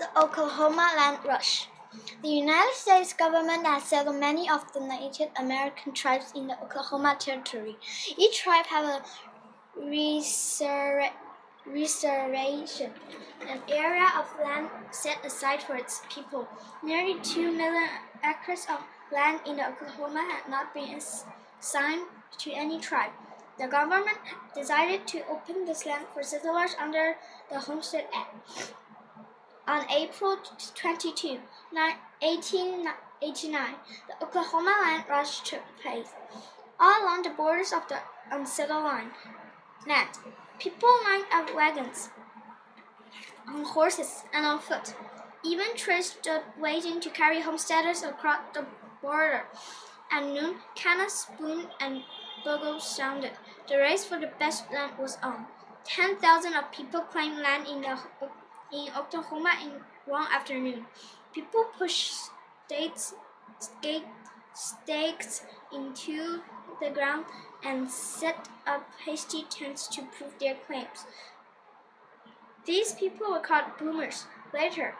The Oklahoma Land Rush. The United States government has settled many of the Native American tribes in the Oklahoma Territory. Each tribe has a reservation, an area of land set aside for its people. Nearly 2 million acres of land in Oklahoma had not been assigned to any tribe. The government decided to open this land for settlers under the Homestead Act. On April 22, 1889, the Oklahoma Land Rush took place. All along the borders of the unsettled line, land, people lined up wagons, on horses, and on foot. Even trains stood waiting to carry homesteaders across the border. At noon, cannons boomed and bugles sounded. The race for the best land was on. Ten thousand of people claimed land in the in Oklahoma in one afternoon. People pushed stakes, stakes into the ground and set up hasty tents to prove their claims. These people were called boomers. Later,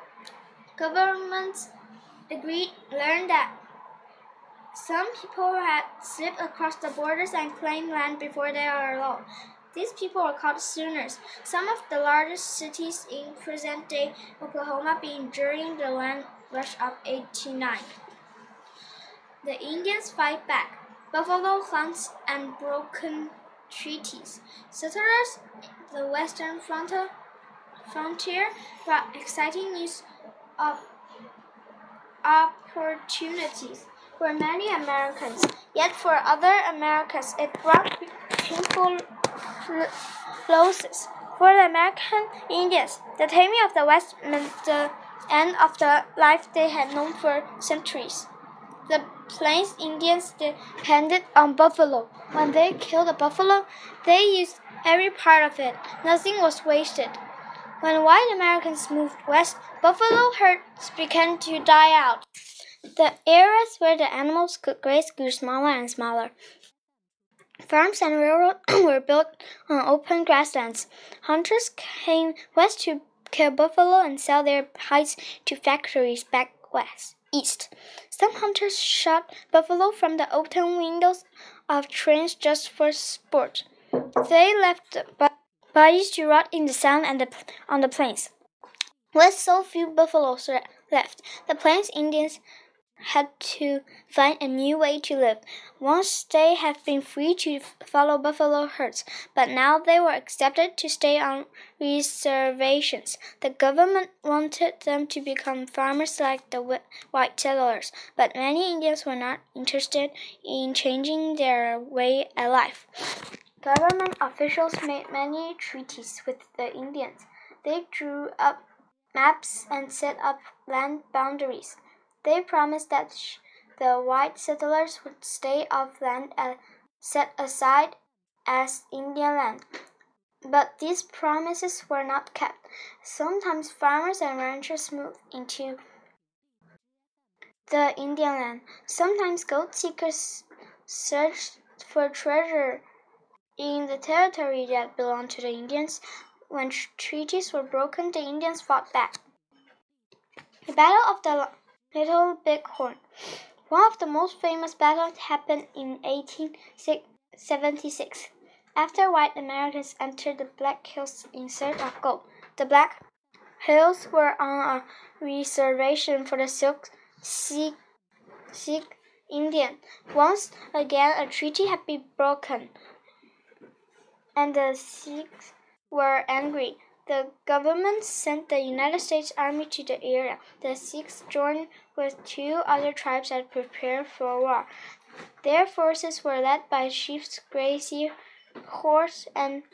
governments agreed learned that some people had slipped across the borders and claimed land before they were allowed. These people were called Sooners. Some of the largest cities in present-day Oklahoma being during the land rush of 89. The Indians fight back. Buffalo hunts and broken treaties. Settlers, the western frontier, brought exciting news of opportunities for many Americans. Yet for other Americans, it brought painful For the American Indians, the taming of the West meant the end of the life they had known for centuries. The Plains Indians depended on buffalo. When they killed a buffalo, they used every part of it. Nothing was wasted. When white Americans moved west, buffalo herds began to die out. The areas where the animals could graze grew smaller and smaller. Farms and railroads were built on open grasslands. Hunters came west to kill buffalo and sell their hides to factories back west east. Some hunters shot buffalo from the open windows of trains just for sport. They left the bodies to rot in the sun and the, on the plains. With so few buffaloes left, the Plains Indians had to find a new way to live. Once they had been free to follow buffalo herds, but now they were accepted to stay on reservations. The government wanted them to become farmers like the white settlers, but many Indians were not interested in changing their way of life. Government officials made many treaties with the Indians. They drew up maps and set up land boundaries. They promised that the white settlers would stay off land and set aside as Indian land. But these promises were not kept. Sometimes farmers and ranchers moved into the Indian land. Sometimes gold seekers searched for treasure in the territory that belonged to the Indians. When treaties were broken, the Indians fought back. The Battle of the Little Bighorn. One of the most famous battles happened in 1876, after white Americans entered the Black Hills in search of gold. The Black Hills were on a reservation for the Sioux Sioux Indian. Once again, a treaty had been broken, and the Sioux were angry. The government sent the United States Army to the area. The Sioux joined with two other tribes and prepared for war. Their forces were led by Chiefs Crazy Horse and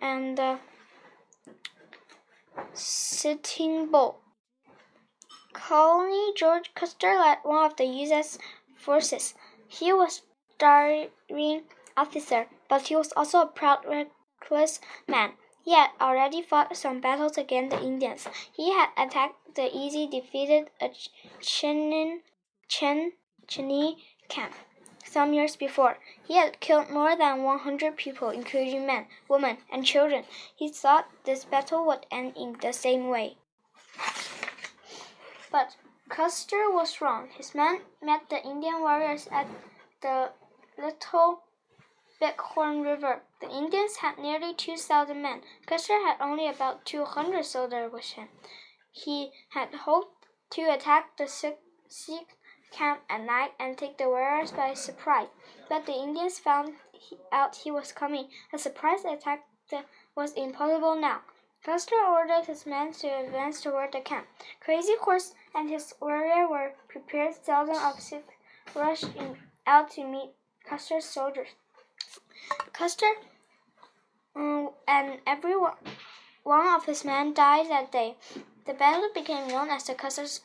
and uh, Sitting Bull. Colonel George Custer led one of the U.S. forces. He was a daring officer, but he was also a proud reckless man. He had already fought some battles against the Indians. He had attacked the easy defeated uh, Chen Cheyenne camp. some years before. He had killed more than 100 people, including men, women, and children. He thought this battle would end in the same way. But Custer was wrong. His men met the Indian warriors at the Little Bighorn River. The Indians had nearly 2,000 men. Custer had only about 200 soldiers with him. He had hoped to attack the Sioux camp at night and take the warriors by surprise. But the Indians found out he was coming. A surprise attack was impossible now. Custer ordered his men to advance toward the camp. Crazy Horse and his warrior were prepared. Thousands of Sioux rushed out to meet Custer's soldiers. Custer um, and every one, of his men died that day. The battle became known as the Custer's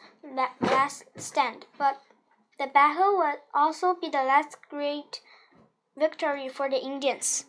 Last Stand, but the battle would also be the last great victory for the Indians.